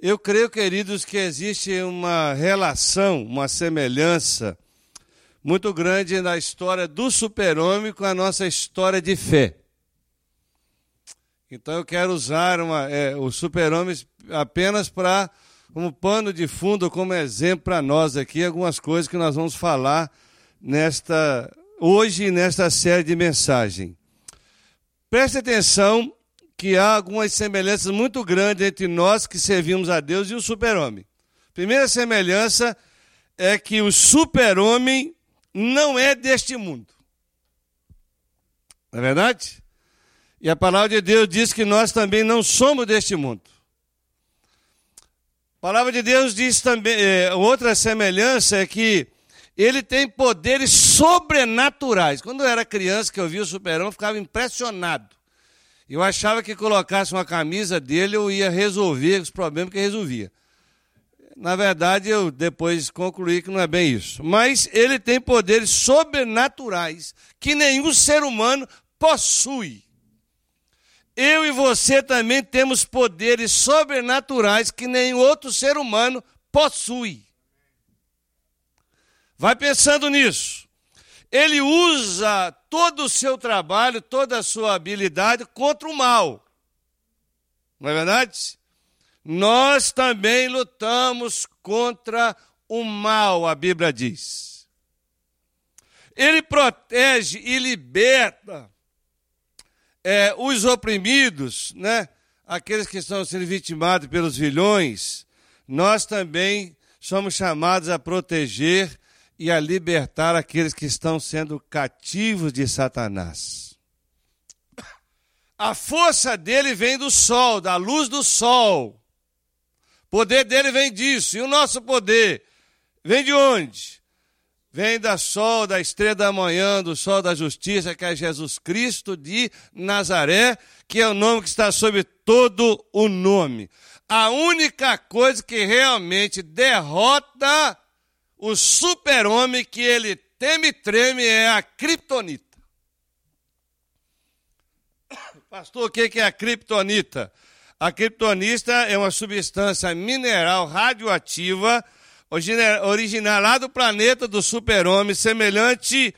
Eu creio, queridos, que existe uma relação, uma semelhança muito grande na história do super-homem com a nossa história de fé. Então eu quero usar uma, é, o super-homem apenas para como pano de fundo, como exemplo para nós aqui, algumas coisas que nós vamos falar nesta hoje nesta série de mensagem. Preste atenção que há algumas semelhanças muito grandes entre nós que servimos a Deus e o super-homem. Primeira semelhança é que o super-homem não é deste mundo. Não é verdade? E a palavra de Deus diz que nós também não somos deste mundo. A palavra de Deus diz também, é, outra semelhança é que ele tem poderes sobrenaturais. Quando eu era criança, que eu via o super-homem, eu ficava impressionado. Eu achava que colocasse uma camisa dele, eu ia resolver os problemas que resolvia. Na verdade, eu depois concluí que não é bem isso. Mas ele tem poderes sobrenaturais que nenhum ser humano possui. Eu e você também temos poderes sobrenaturais que nenhum outro ser humano possui. Vai pensando nisso. Ele usa todo o seu trabalho, toda a sua habilidade contra o mal. Não é verdade? Nós também lutamos contra o mal, a Bíblia diz. Ele protege e liberta é, os oprimidos, né? aqueles que estão sendo vitimados pelos vilões, nós também somos chamados a proteger e a libertar aqueles que estão sendo cativos de Satanás. A força dele vem do sol, da luz do sol. O poder dele vem disso. E o nosso poder vem de onde? vem da sol, da estrela da manhã, do sol da justiça, que é Jesus Cristo de Nazaré, que é o nome que está sobre todo o nome. A única coisa que realmente derrota o super-homem que ele teme e treme é a criptonita. Pastor, o que é a criptonita? A criptonita é uma substância mineral radioativa original lá do planeta do super-homem, semelhante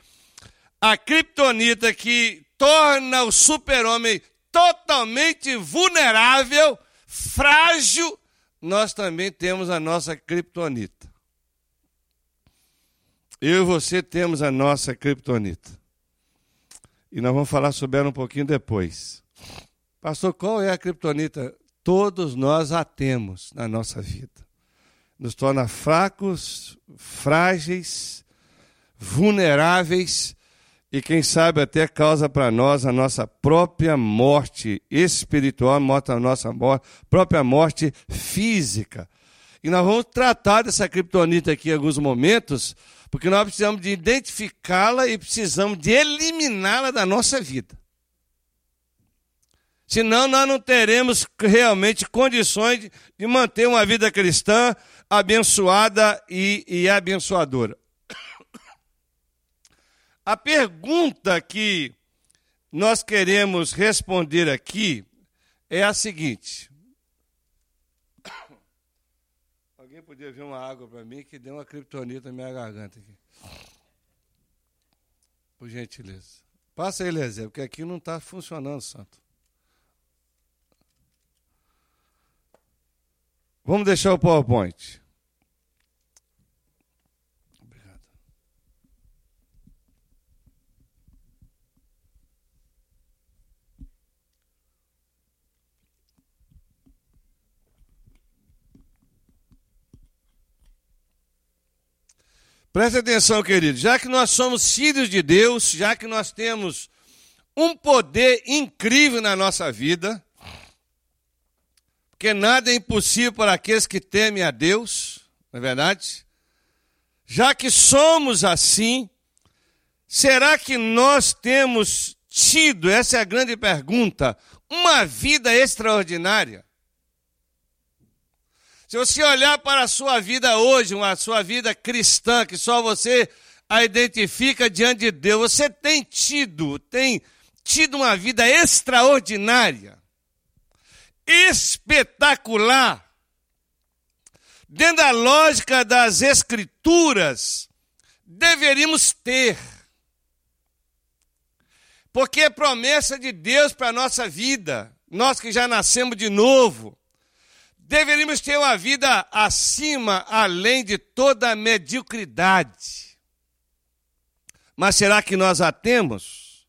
à kryptonita que torna o super-homem totalmente vulnerável, frágil, nós também temos a nossa kryptonita. Eu e você temos a nossa kryptonita. E nós vamos falar sobre ela um pouquinho depois. Pastor, qual é a kryptonita? Todos nós a temos na nossa vida nos torna fracos, frágeis, vulneráveis e, quem sabe, até causa para nós a nossa própria morte espiritual, a nossa morte, própria morte física. E nós vamos tratar dessa criptonita aqui em alguns momentos, porque nós precisamos de identificá-la e precisamos de eliminá-la da nossa vida. Senão nós não teremos realmente condições de manter uma vida cristã abençoada e, e abençoadora. A pergunta que nós queremos responder aqui é a seguinte. Alguém podia ver uma água para mim que deu uma criptonita na minha garganta aqui. Por gentileza. Passa aí, Lezé, porque aqui não está funcionando, santo. Vamos deixar o PowerPoint. Preste atenção, querido. Já que nós somos filhos de Deus, já que nós temos um poder incrível na nossa vida, porque nada é impossível para aqueles que temem a Deus, não é verdade? Já que somos assim, será que nós temos tido, essa é a grande pergunta, uma vida extraordinária? Se você olhar para a sua vida hoje, uma sua vida cristã, que só você a identifica diante de Deus, você tem tido, tem tido uma vida extraordinária, espetacular. dentro da lógica das Escrituras, deveríamos ter. Porque é promessa de Deus para a nossa vida, nós que já nascemos de novo, deveríamos ter uma vida acima, além de toda a mediocridade. Mas será que nós a temos?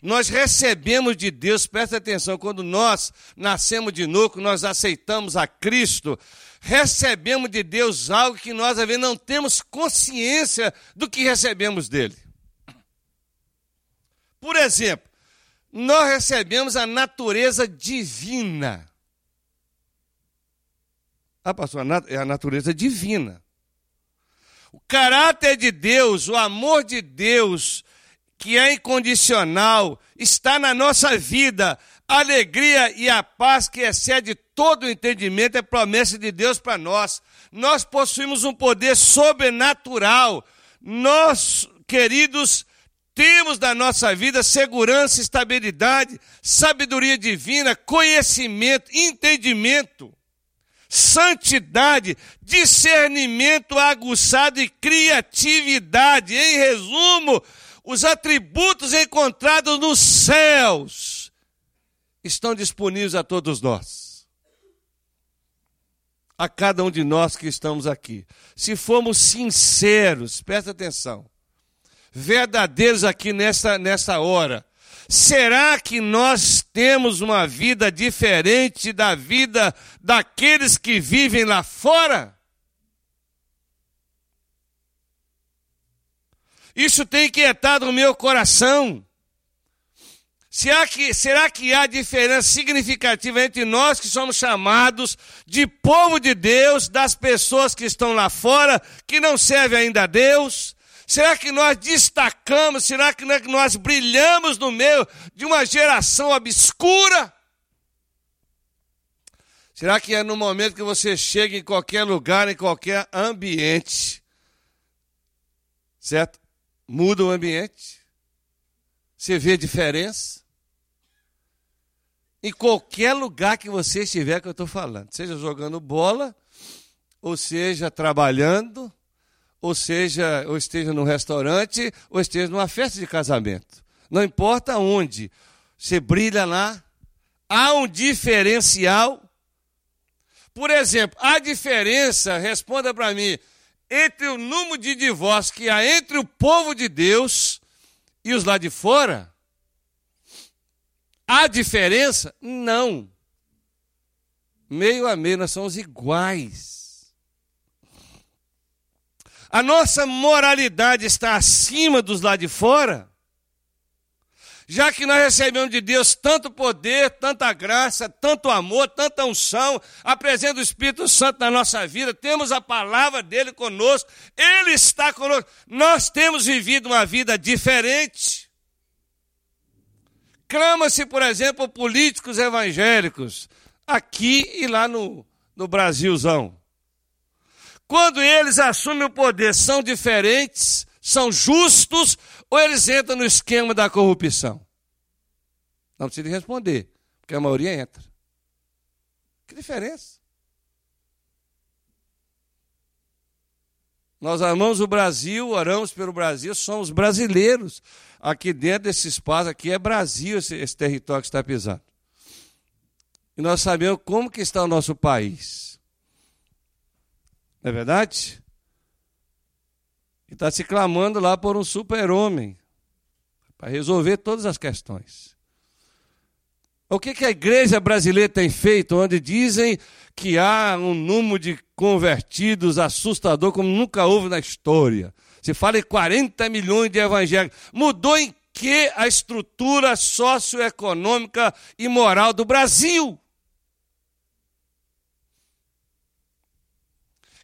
Nós recebemos de Deus, presta atenção, quando nós nascemos de novo, nós aceitamos a Cristo, recebemos de Deus algo que nós, vezes, não temos consciência do que recebemos dele. Por exemplo, nós recebemos a natureza divina. Ah, pastor, é a natureza divina. O caráter de Deus, o amor de Deus, que é incondicional, está na nossa vida. A alegria e a paz que excede todo o entendimento é promessa de Deus para nós. Nós possuímos um poder sobrenatural. Nós, queridos, temos na nossa vida segurança, estabilidade, sabedoria divina, conhecimento, entendimento, santidade, discernimento aguçado e criatividade. Em resumo, os atributos encontrados nos céus estão disponíveis a todos nós. A cada um de nós que estamos aqui. Se formos sinceros, presta atenção verdadeiros aqui nessa, nessa hora. Será que nós temos uma vida diferente da vida daqueles que vivem lá fora? Isso tem inquietado o meu coração. Será que, será que há diferença significativa entre nós que somos chamados de povo de Deus, das pessoas que estão lá fora, que não servem ainda a Deus? Será que nós destacamos? Será que nós brilhamos no meio de uma geração obscura? Será que é no momento que você chega em qualquer lugar, em qualquer ambiente, certo? Muda o ambiente? Você vê diferença? Em qualquer lugar que você estiver, que eu estou falando, seja jogando bola, ou seja trabalhando, ou seja, ou esteja num restaurante, ou esteja numa festa de casamento. Não importa onde, você brilha lá, há um diferencial. Por exemplo, a diferença, responda para mim, entre o número de divórcios que há entre o povo de Deus e os lá de fora? Há diferença? Não. Meio a meio, nós somos iguais. A nossa moralidade está acima dos lá de fora? Já que nós recebemos de Deus tanto poder, tanta graça, tanto amor, tanta unção, a presença do Espírito Santo na nossa vida, temos a palavra dele conosco, ele está conosco. Nós temos vivido uma vida diferente. Clama-se, por exemplo, políticos evangélicos, aqui e lá no, no Brasilzão. Quando eles assumem o poder, são diferentes, são justos, ou eles entram no esquema da corrupção? Não precisa responder, porque a maioria entra. Que diferença? Nós amamos o Brasil, oramos pelo Brasil, somos brasileiros. Aqui dentro desse espaço, aqui é Brasil esse, esse território que está pisando. E nós sabemos como que está o nosso país. É verdade? E está se clamando lá por um super-homem para resolver todas as questões. O que, que a igreja brasileira tem feito, onde dizem que há um número de convertidos assustador como nunca houve na história? Se fala em 40 milhões de evangélicos. Mudou em que a estrutura socioeconômica e moral do Brasil?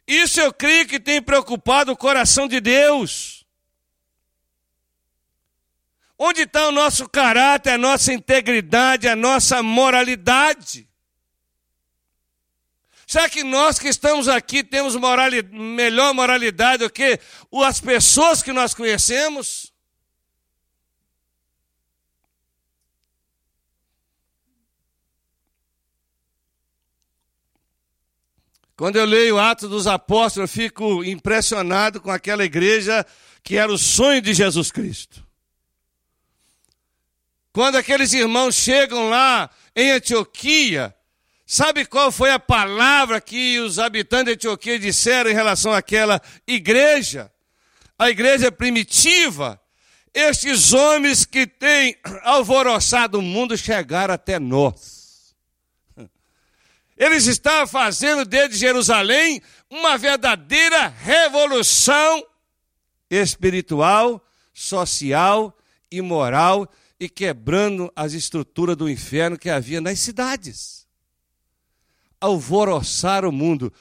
Isso eu creio que tem preocupado o coração de Deus. Onde está o nosso caráter, a nossa integridade, a nossa moralidade? Será que nós que estamos aqui temos moralidade, melhor moralidade do que as pessoas que nós conhecemos? Quando eu leio Atos dos Apóstolos, eu fico impressionado com aquela igreja que era o sonho de Jesus Cristo. Quando aqueles irmãos chegam lá em Antioquia, sabe qual foi a palavra que os habitantes de Antioquia disseram em relação àquela igreja? A igreja primitiva. Estes homens que têm alvoroçado o mundo chegaram até nós. Eles estavam fazendo desde Jerusalém uma verdadeira revolução espiritual, social e moral e quebrando as estruturas do inferno que havia nas cidades. Alvoroçar o mundo,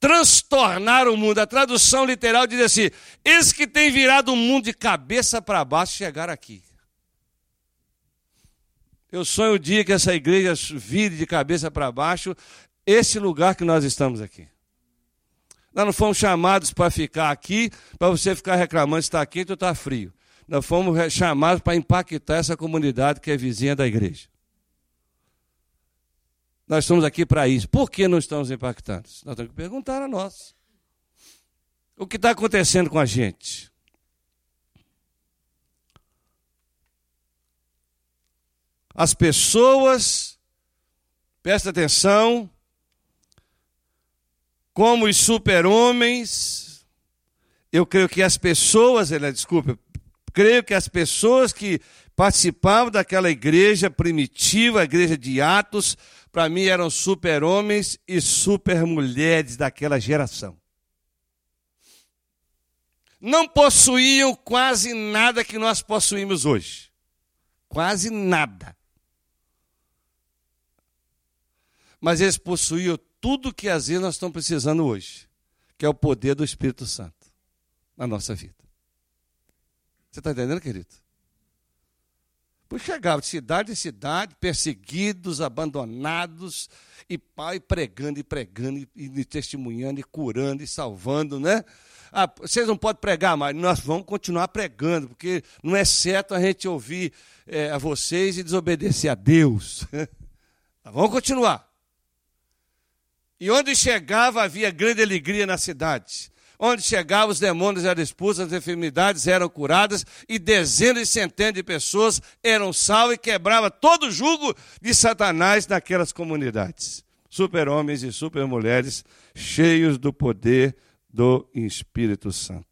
transtornar o mundo. A tradução literal diz assim: eles que têm virado o mundo de cabeça para baixo chegaram aqui. Eu sonho o dia que essa igreja vire de cabeça para baixo esse lugar que nós estamos aqui. Nós não fomos chamados para ficar aqui, para você ficar reclamando se está quente ou está frio. Nós fomos chamados para impactar essa comunidade que é vizinha da igreja. Nós estamos aqui para isso. Por que não estamos impactando? Nós temos que perguntar a nós. O que está acontecendo com a gente? As pessoas, presta atenção, como os super-homens, eu creio que as pessoas, desculpa, creio que as pessoas que participavam daquela igreja primitiva, a igreja de Atos, para mim eram super-homens e super-mulheres daquela geração. Não possuíam quase nada que nós possuímos hoje. Quase nada. Mas eles possuíam tudo que às vezes nós estamos precisando hoje, que é o poder do Espírito Santo na nossa vida. Você está entendendo, querido? Por chegava de cidade em cidade, perseguidos, abandonados, e pai pregando e pregando, e, e testemunhando, e curando, e salvando, né? Ah, vocês não podem pregar mais, nós vamos continuar pregando, porque não é certo a gente ouvir é, a vocês e desobedecer a Deus. vamos continuar. E onde chegava havia grande alegria na cidade. Onde chegava, os demônios eram expulsos, as enfermidades eram curadas, e dezenas e centenas de pessoas eram salvas e quebrava todo o jugo de Satanás naquelas comunidades. Super-homens e super-mulheres cheios do poder do Espírito Santo.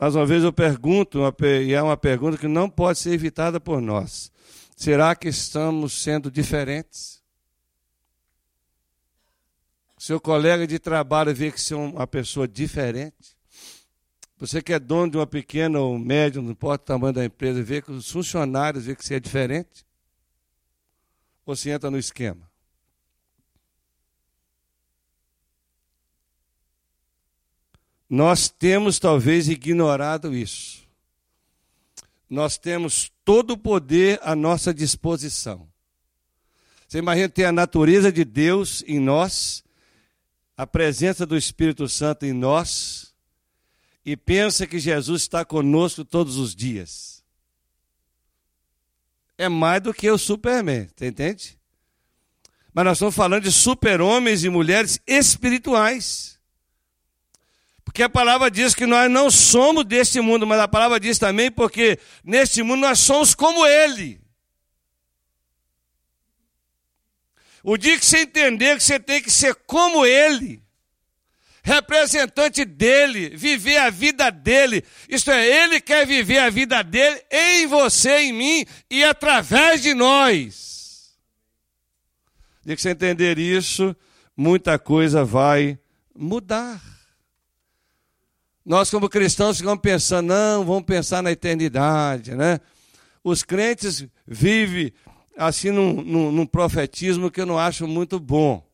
Mais uma vez eu pergunto, e é uma pergunta que não pode ser evitada por nós: será que estamos sendo diferentes? Seu colega de trabalho vê que você é uma pessoa diferente, você que é dono de uma pequena ou média, não importa o tamanho da empresa, vê que os funcionários vê que você é diferente, ou se entra no esquema? Nós temos talvez ignorado isso. Nós temos todo o poder à nossa disposição. Você imagina ter a natureza de Deus em nós a presença do Espírito Santo em nós e pensa que Jesus está conosco todos os dias. É mais do que o Superman, você entende? Mas nós estamos falando de super-homens e mulheres espirituais. Porque a palavra diz que nós não somos deste mundo, mas a palavra diz também porque neste mundo nós somos como Ele. O dia que você entender que você tem que ser como Ele, representante dele, viver a vida dele, isto é, Ele quer viver a vida dele em você, em mim e através de nós. O dia que você entender isso, muita coisa vai mudar. Nós, como cristãos, ficamos pensando, não, vamos pensar na eternidade, né? Os crentes vivem assim num, num, num profetismo que eu não acho muito bom.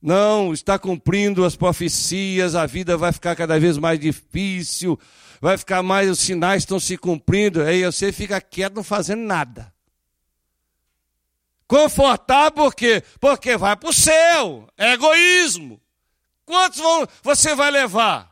Não, está cumprindo as profecias, a vida vai ficar cada vez mais difícil, vai ficar mais, os sinais estão se cumprindo, aí você fica quieto não fazendo nada. Confortar por quê? Porque vai para o céu, é egoísmo. Quantos vão, você vai levar?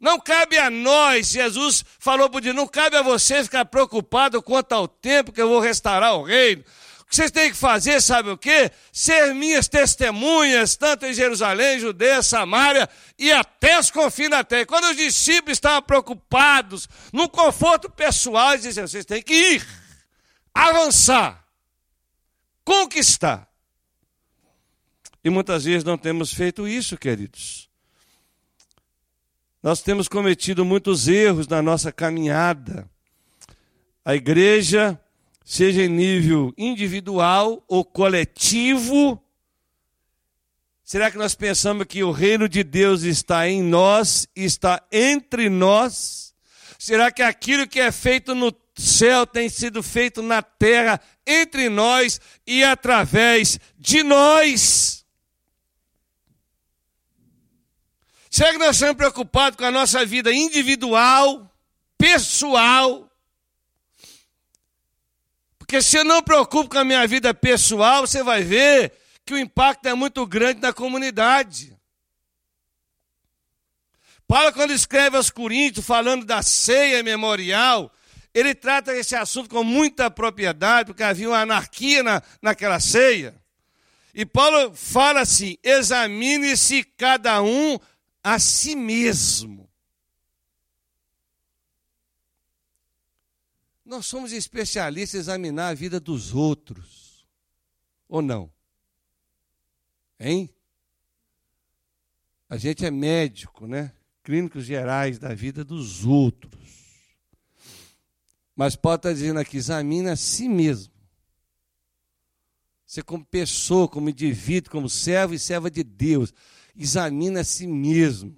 Não cabe a nós, Jesus falou para o não cabe a você ficar preocupado quanto ao tempo que eu vou restaurar o reino, que vocês têm que fazer, sabe o quê? Ser minhas testemunhas, tanto em Jerusalém, Judeia, Samaria e até os confins da terra. Quando os discípulos estavam preocupados no conforto pessoal, eles diziam: vocês têm que ir, avançar, conquistar. E muitas vezes não temos feito isso, queridos. Nós temos cometido muitos erros na nossa caminhada. A igreja seja em nível individual ou coletivo. Será que nós pensamos que o reino de Deus está em nós, está entre nós? Será que aquilo que é feito no céu tem sido feito na terra, entre nós e através de nós? Será que nós estamos preocupados com a nossa vida individual, pessoal? Porque se eu não preocupo com a minha vida pessoal, você vai ver que o impacto é muito grande na comunidade. Paulo, quando escreve aos Coríntios, falando da ceia memorial, ele trata esse assunto com muita propriedade, porque havia uma anarquia na, naquela ceia. E Paulo fala assim: examine-se cada um a si mesmo. Nós somos especialistas em examinar a vida dos outros. Ou não? Hein? A gente é médico, né? Clínicos gerais da vida dos outros. Mas Paulo está dizendo aqui: examina a si mesmo. Você, como pessoa, como indivíduo, como servo e serva de Deus, examina a si mesmo.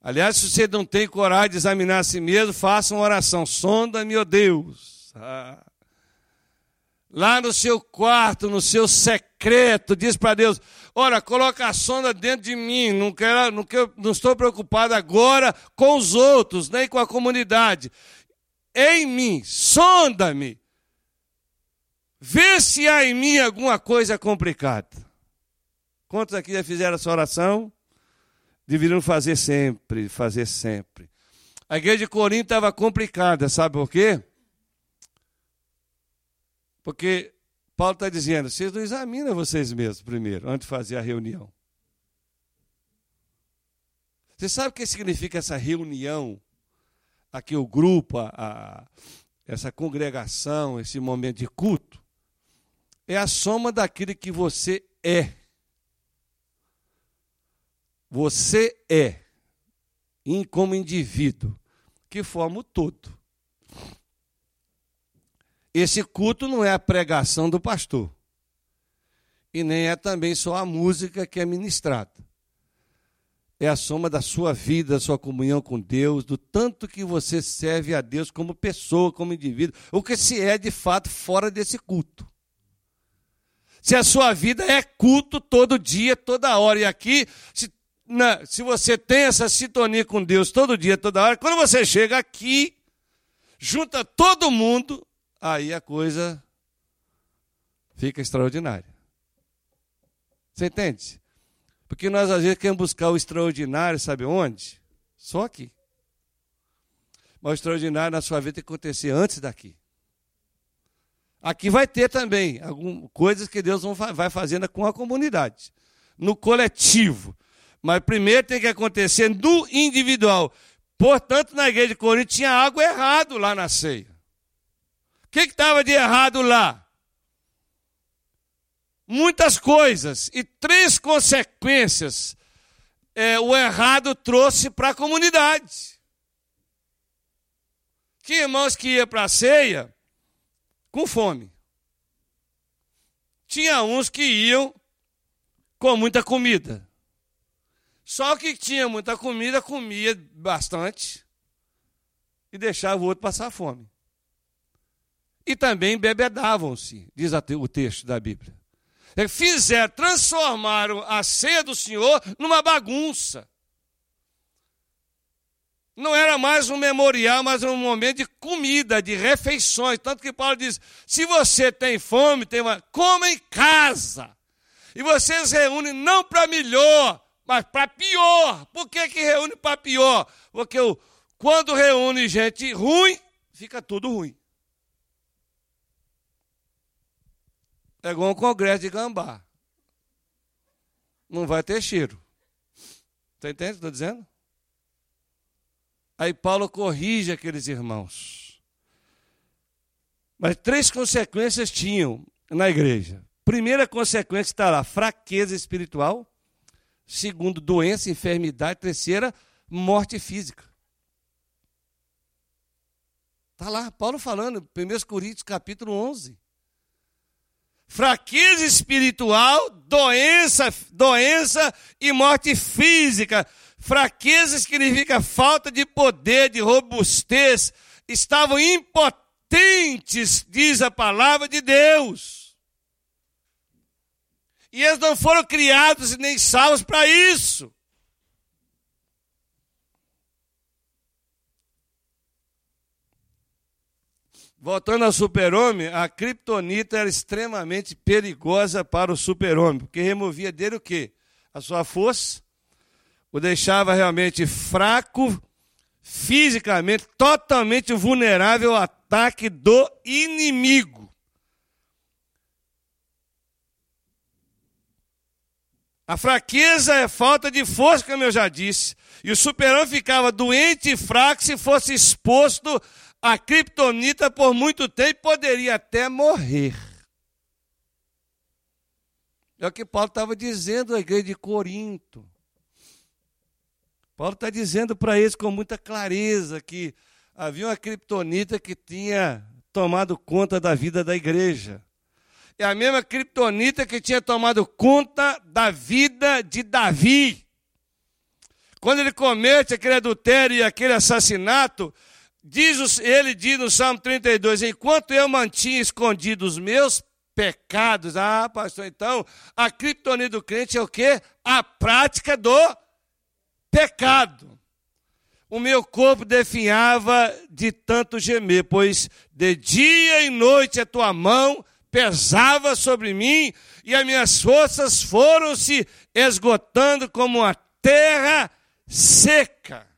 Aliás, se você não tem coragem de examinar a si mesmo, faça uma oração. Sonda-me, ó Deus. Ah. Lá no seu quarto, no seu secreto, diz para Deus: Ora, coloca a sonda dentro de mim. Não, quero, não, quero, não estou preocupado agora com os outros, nem com a comunidade. Em mim, sonda-me. Vê se há em mim alguma coisa complicada. Quantos aqui já fizeram essa oração? deveriam fazer sempre, fazer sempre. A igreja de Corinto estava complicada, sabe por quê? Porque Paulo está dizendo, vocês não examinam vocês mesmos primeiro, antes de fazer a reunião. Você sabe o que significa essa reunião? Aqui o grupo, a, a, essa congregação, esse momento de culto, é a soma daquilo que você é. Você é, como indivíduo, que forma o todo. Esse culto não é a pregação do pastor. E nem é também só a música que é ministrada. É a soma da sua vida, da sua comunhão com Deus, do tanto que você serve a Deus como pessoa, como indivíduo, o que se é de fato fora desse culto. Se a sua vida é culto todo dia, toda hora, e aqui, se na, se você tem essa sintonia com Deus todo dia, toda hora, quando você chega aqui, junta todo mundo, aí a coisa fica extraordinária. Você entende? Porque nós às vezes queremos buscar o extraordinário, sabe onde? Só aqui. Mas o extraordinário na sua vida tem que acontecer antes daqui. Aqui vai ter também algumas coisas que Deus vai fazendo com a comunidade, no coletivo. Mas primeiro tem que acontecer no individual. Portanto, na igreja de Corinto tinha algo errado lá na ceia. O que estava de errado lá? Muitas coisas e três consequências é, o errado trouxe para a comunidade. Tinha irmãos que iam para a ceia com fome. Tinha uns que iam com muita comida. Só que tinha muita comida, comia bastante e deixava o outro passar fome. E também bebedavam-se, diz o texto da Bíblia. É, fizeram, transformaram a ceia do Senhor numa bagunça. Não era mais um memorial, mas um momento de comida, de refeições. Tanto que Paulo diz: se você tem fome, tem uma, coma em casa. E vocês reúnem não para melhor, mas para pior. Por que, que reúne para pior? Porque o, quando reúne gente ruim, fica tudo ruim. É igual um congresso de gambá. Não vai ter cheiro. Está entendendo o que estou dizendo? Aí Paulo corrige aqueles irmãos. Mas três consequências tinham na igreja. Primeira consequência está lá: fraqueza espiritual. Segundo, doença, enfermidade. Terceira, morte física. Está lá, Paulo falando, 1 Coríntios capítulo 11. Fraqueza espiritual, doença, doença e morte física. Fraqueza significa falta de poder, de robustez. Estavam impotentes, diz a palavra de Deus. E eles não foram criados nem salvos para isso. Voltando ao super-homem, a criptonita era extremamente perigosa para o super-homem, porque removia dele o quê? A sua força, o deixava realmente fraco, fisicamente, totalmente vulnerável ao ataque do inimigo. A fraqueza é falta de força, como eu já disse. E o super-homem ficava doente e fraco se fosse exposto a criptonita por muito tempo poderia até morrer. É o que Paulo estava dizendo à igreja de Corinto. Paulo está dizendo para eles com muita clareza que havia uma criptonita que tinha tomado conta da vida da igreja. É a mesma criptonita que tinha tomado conta da vida de Davi. Quando ele comete aquele adultério e aquele assassinato, Diz, ele diz no Salmo 32: Enquanto eu mantinha escondidos os meus pecados. Ah, pastor, então a criptonita do crente é o quê? A prática do pecado. O meu corpo definhava de tanto gemer, pois de dia e noite a tua mão pesava sobre mim e as minhas forças foram se esgotando como a terra seca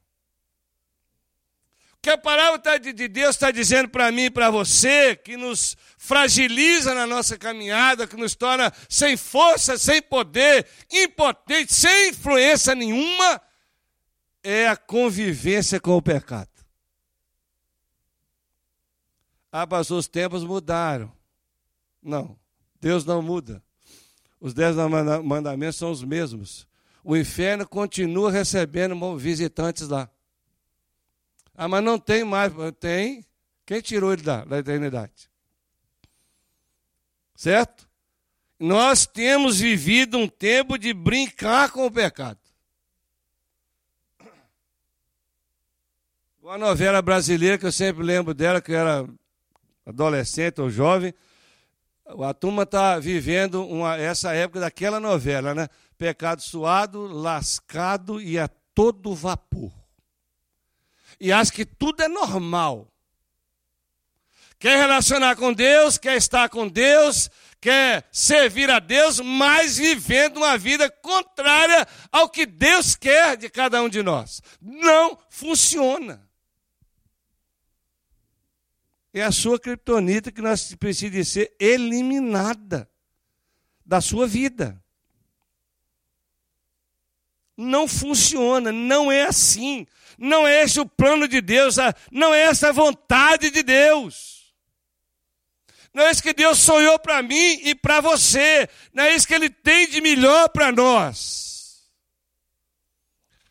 que a palavra de Deus está dizendo para mim e para você, que nos fragiliza na nossa caminhada, que nos torna sem força, sem poder, impotente, sem influência nenhuma, é a convivência com o pecado. Ah, mas os tempos mudaram. Não, Deus não muda. Os dez mandamentos são os mesmos. O inferno continua recebendo visitantes lá. Ah, mas não tem mais. Tem. Quem tirou ele da, da eternidade? Certo? Nós temos vivido um tempo de brincar com o pecado. Uma novela brasileira que eu sempre lembro dela, que eu era adolescente ou jovem. A turma está vivendo uma, essa época daquela novela, né? Pecado suado, lascado e a todo vapor e acha que tudo é normal. Quer relacionar com Deus, quer estar com Deus, quer servir a Deus, mas vivendo uma vida contrária ao que Deus quer de cada um de nós. Não funciona. É a sua criptonita que nós precisa ser eliminada da sua vida. Não funciona, não é assim. Não é esse o plano de Deus, não é essa a vontade de Deus. Não é isso que Deus sonhou para mim e para você. Não é isso que Ele tem de melhor para nós.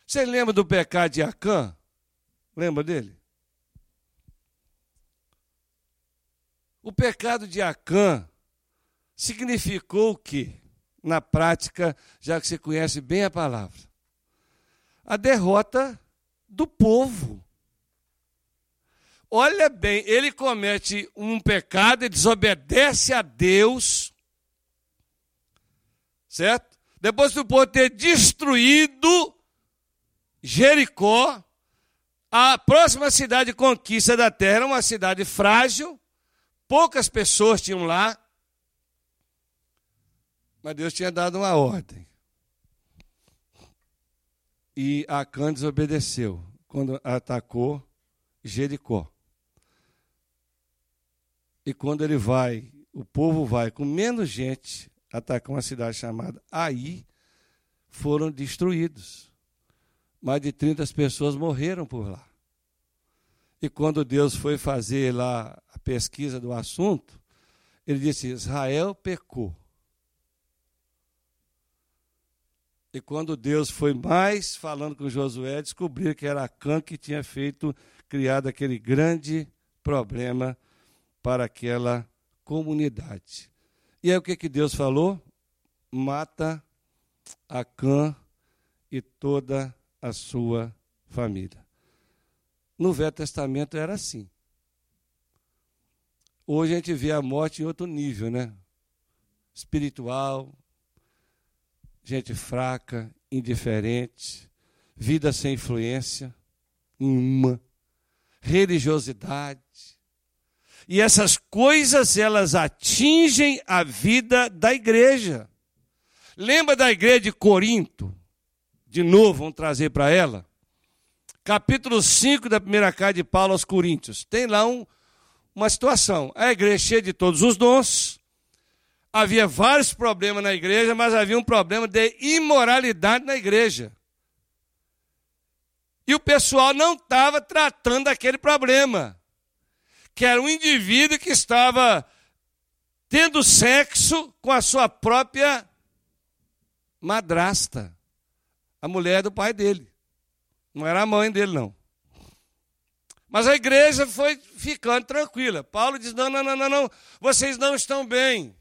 Você lembra do pecado de Acã? Lembra dele? O pecado de Acã significou o quê? Na prática, já que você conhece bem a palavra. A derrota do povo. Olha bem, ele comete um pecado e desobedece a Deus, certo? Depois do povo ter destruído Jericó, a próxima cidade de conquista da terra uma cidade frágil, poucas pessoas tinham lá, mas Deus tinha dado uma ordem. E Acã desobedeceu quando atacou Jericó. E quando ele vai o povo vai com menos gente atacar uma cidade chamada Aí, foram destruídos. Mais de 30 pessoas morreram por lá. E quando Deus foi fazer lá a pesquisa do assunto, ele disse: Israel pecou. E quando Deus foi mais falando com Josué, descobriu que era Acã que tinha feito, criado aquele grande problema para aquela comunidade. E aí o que, que Deus falou? Mata Acã e toda a sua família. No Velho Testamento era assim. Hoje a gente vê a morte em outro nível, né? Espiritual, gente fraca, indiferente, vida sem influência nenhuma, religiosidade. E essas coisas elas atingem a vida da igreja. Lembra da igreja de Corinto? De novo, vamos trazer para ela. Capítulo 5 da primeira carta de Paulo aos Coríntios. Tem lá um, uma situação. A igreja cheia de todos os dons, havia vários problemas na igreja, mas havia um problema de imoralidade na igreja. E o pessoal não estava tratando daquele problema, que era um indivíduo que estava tendo sexo com a sua própria madrasta, a mulher do pai dele. Não era a mãe dele, não. Mas a igreja foi ficando tranquila. Paulo diz: não, não, não, não, não, vocês não estão bem.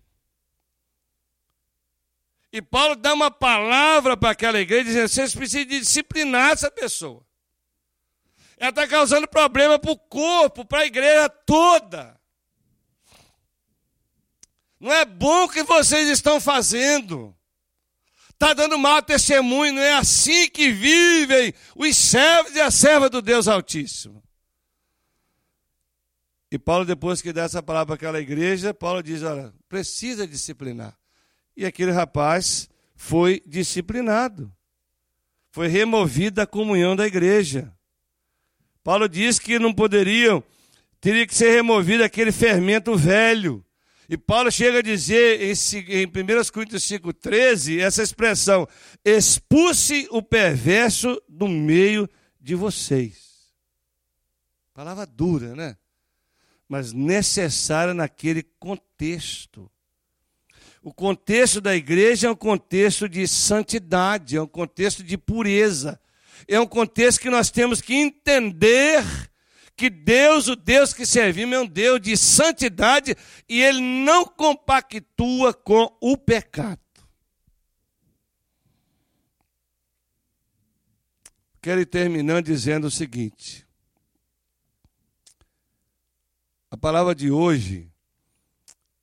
E Paulo dá uma palavra para aquela igreja, dizendo: vocês precisam disciplinar essa pessoa. Ela está causando problema para o corpo, para a igreja toda. Não é bom o que vocês estão fazendo. Está dando mau testemunho, não é assim que vivem os servos e a serva do Deus Altíssimo. E Paulo, depois que dá essa palavra para aquela igreja, Paulo diz: olha, precisa disciplinar. E aquele rapaz foi disciplinado. Foi removida a comunhão da igreja. Paulo diz que não poderiam, teria que ser removido aquele fermento velho. E Paulo chega a dizer em, em 1 Coríntios 5,13 essa expressão: expulse o perverso do meio de vocês. Palavra dura, né? Mas necessária naquele contexto. O contexto da igreja é um contexto de santidade, é um contexto de pureza. É um contexto que nós temos que entender que Deus, o Deus que servimos, é um Deus de santidade e ele não compactua com o pecado. Quero ir terminando dizendo o seguinte: a palavra de hoje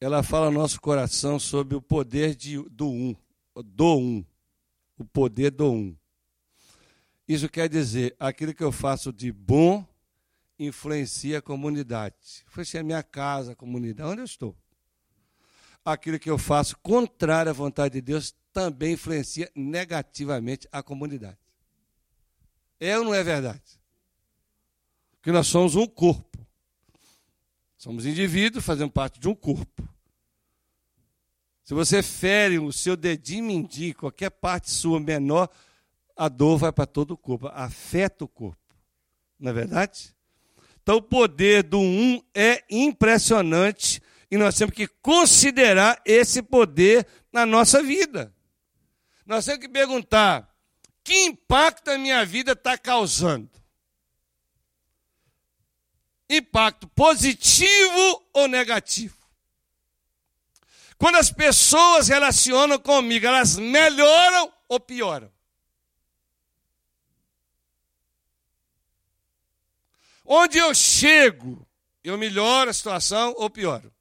ela fala ao nosso coração sobre o poder de, do um, do um, o poder do um. Isso quer dizer, aquilo que eu faço de bom influencia a comunidade. Influencia a minha casa, a comunidade, onde eu estou. Aquilo que eu faço contrário à vontade de Deus também influencia negativamente a comunidade. É ou não é verdade? Porque nós somos um corpo. Somos indivíduos, fazemos parte de um corpo. Se você fere o seu dedinho mindinho, qualquer parte sua menor, a dor vai para todo o corpo, afeta o corpo. Não é verdade? Então o poder do um é impressionante e nós temos que considerar esse poder na nossa vida. Nós temos que perguntar: que impacto a minha vida está causando? impacto positivo ou negativo. Quando as pessoas relacionam comigo, elas melhoram ou pioram? Onde eu chego, eu melhoro a situação ou pioro?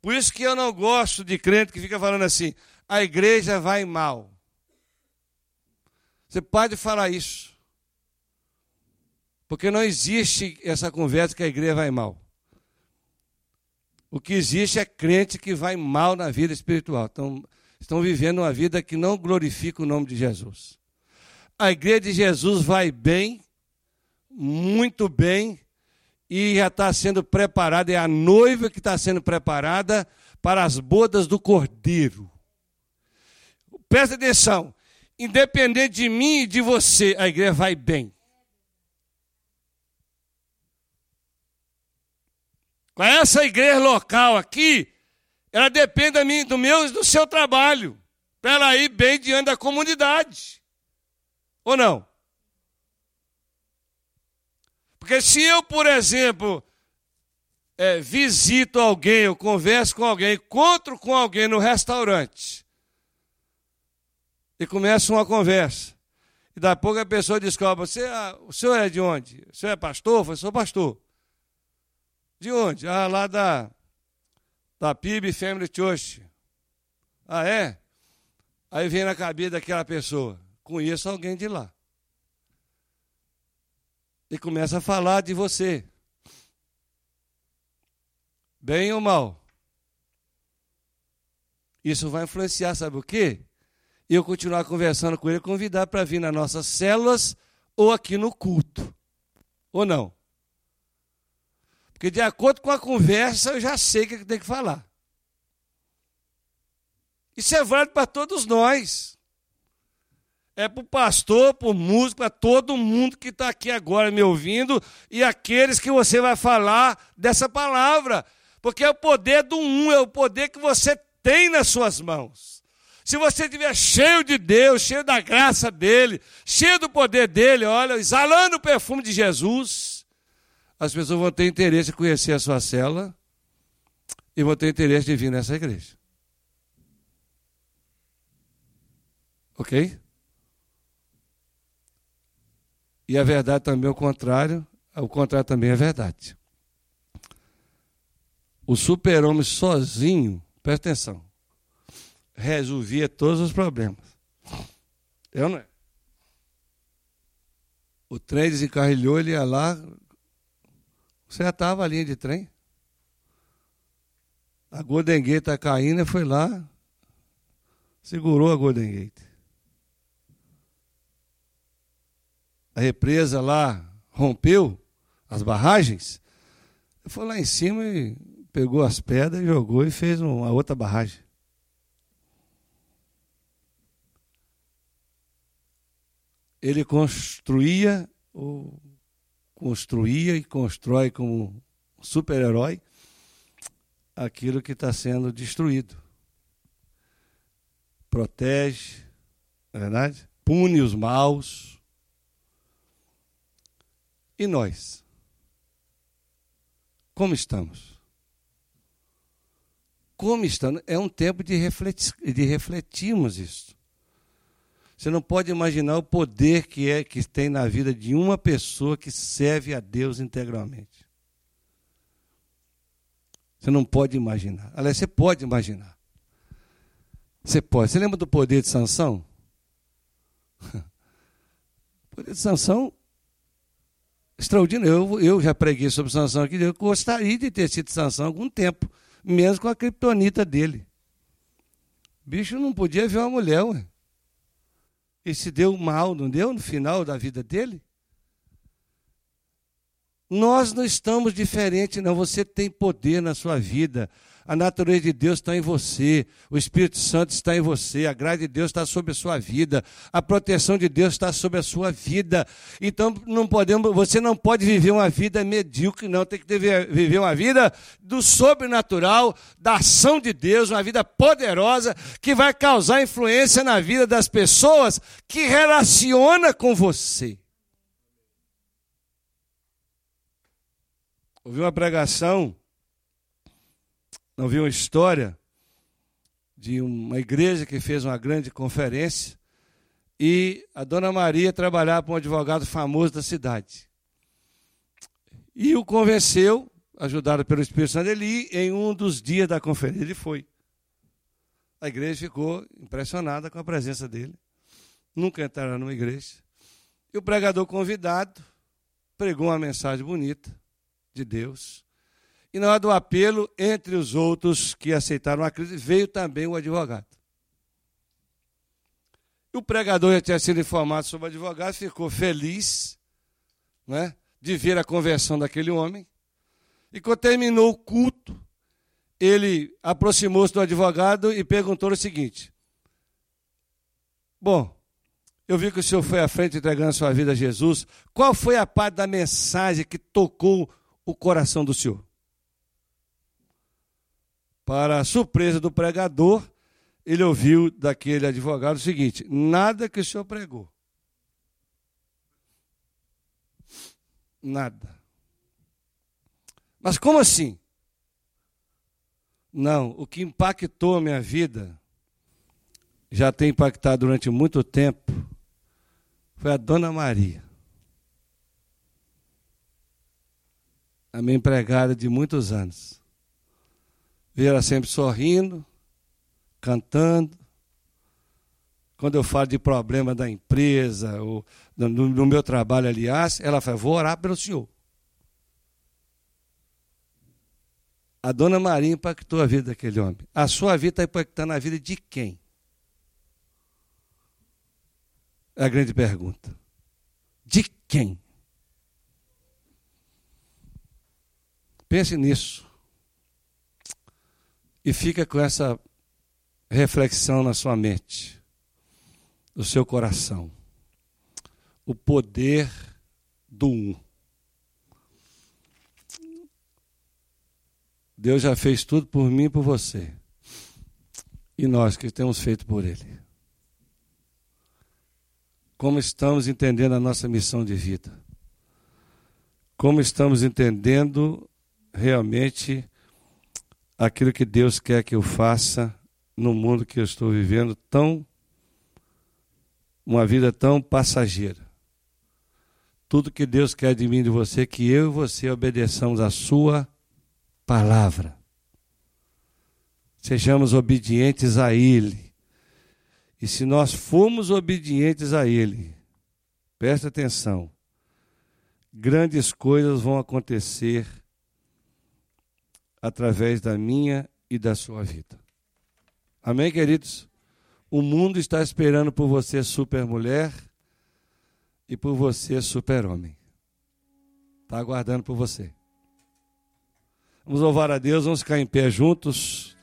Por isso que eu não gosto de crente que fica falando assim: a igreja vai mal. Você pode falar isso. Porque não existe essa conversa que a igreja vai mal. O que existe é crente que vai mal na vida espiritual. Então, estão vivendo uma vida que não glorifica o nome de Jesus. A igreja de Jesus vai bem, muito bem, e já está sendo preparada, é a noiva que está sendo preparada para as bodas do cordeiro. Presta atenção, independente de mim e de você, a igreja vai bem. Com essa igreja local aqui, ela depende do meu e do seu trabalho, para ela ir bem diante da comunidade. Ou não? Porque se eu, por exemplo, é, visito alguém, eu converso com alguém, encontro com alguém no restaurante, e começa uma conversa, e daqui a pouco a pessoa descobre, você, ah, o senhor é de onde? O senhor é pastor? Eu sou pastor. De onde? Ah, lá da, da PIB Family Church. Ah, é? Aí vem na cabeça daquela pessoa, conheço alguém de lá. E começa a falar de você. Bem ou mal? Isso vai influenciar, sabe o quê? Eu continuar conversando com ele, convidar para vir nas nossas células ou aqui no culto. Ou não? Porque de acordo com a conversa, eu já sei o que tem que falar. Isso é válido para todos nós. É para o pastor, para o músico, para todo mundo que está aqui agora me ouvindo e aqueles que você vai falar dessa palavra. Porque é o poder do um, é o poder que você tem nas suas mãos. Se você estiver cheio de Deus, cheio da graça dele, cheio do poder dele, olha, exalando o perfume de Jesus, as pessoas vão ter interesse em conhecer a sua cela e vão ter interesse de vir nessa igreja. Ok? E a verdade também é o contrário, o contrário também é verdade. O super-homem sozinho, presta atenção, resolvia todos os problemas. Eu não é? O trem desencarrilhou, ele ia lá, estava a linha de trem. A Golden Gate está caindo foi lá, segurou a Golden Gate. A represa lá rompeu as barragens. Foi lá em cima e pegou as pedras, jogou e fez uma outra barragem. Ele construía o construía e constrói como super-herói aquilo que está sendo destruído. Protege, não é verdade? Pune os maus. E nós? Como estamos? Como estamos? É um tempo de, refletir, de refletirmos isso. Você não pode imaginar o poder que é que tem na vida de uma pessoa que serve a Deus integralmente. Você não pode imaginar. Aliás, você pode imaginar. Você pode. Você lembra do poder de Sansão? O poder de Sansão extraordinário. Eu, eu já preguei sobre Sansão aqui. Eu gostaria de ter sido Sansão algum tempo, mesmo com a criptonita dele. Bicho não podia ver uma mulher, ué. E se deu mal, não deu, no final da vida dele? Nós não estamos diferentes, não. Você tem poder na sua vida. A natureza de Deus está em você, o Espírito Santo está em você, a graça de Deus está sobre a sua vida, a proteção de Deus está sobre a sua vida. Então não podemos, você não pode viver uma vida medíocre, não, tem que viver uma vida do sobrenatural, da ação de Deus, uma vida poderosa que vai causar influência na vida das pessoas que relaciona com você. Ouvi uma pregação não vi uma história de uma igreja que fez uma grande conferência e a dona Maria trabalhava para um advogado famoso da cidade. E o convenceu, ajudado pelo Espírito Santo, ele em um dos dias da conferência. Ele foi. A igreja ficou impressionada com a presença dele. Nunca entraram numa igreja. E o pregador convidado pregou uma mensagem bonita de Deus. E na hora do apelo, entre os outros que aceitaram a crise, veio também o advogado. O pregador já tinha sido informado sobre o advogado, ficou feliz né, de ver a conversão daquele homem. E quando terminou o culto, ele aproximou-se do advogado e perguntou o seguinte: Bom, eu vi que o senhor foi à frente entregando sua vida a Jesus. Qual foi a parte da mensagem que tocou o coração do senhor? Para a surpresa do pregador, ele ouviu daquele advogado o seguinte: nada que o senhor pregou. Nada. Mas como assim? Não, o que impactou a minha vida, já tem impactado durante muito tempo, foi a Dona Maria. A minha empregada de muitos anos. Ver ela sempre sorrindo, cantando. Quando eu falo de problema da empresa, ou no, no meu trabalho, aliás, ela fala: vou orar pelo senhor. A dona Maria impactou a vida daquele homem. A sua vida está impactando a vida de quem? É a grande pergunta. De quem? Pense nisso. E fica com essa reflexão na sua mente, no seu coração. O poder do um. Deus já fez tudo por mim e por você. E nós que temos feito por Ele. Como estamos entendendo a nossa missão de vida? Como estamos entendendo realmente aquilo que Deus quer que eu faça no mundo que eu estou vivendo tão uma vida tão passageira. Tudo que Deus quer de mim e de você que eu e você obedeçamos a sua palavra. Sejamos obedientes a Ele. E se nós formos obedientes a Ele, preste atenção, grandes coisas vão acontecer através da minha e da sua vida. Amém, queridos? O mundo está esperando por você, super mulher, e por você, super homem. Está aguardando por você. Vamos louvar a Deus, vamos ficar em pé juntos.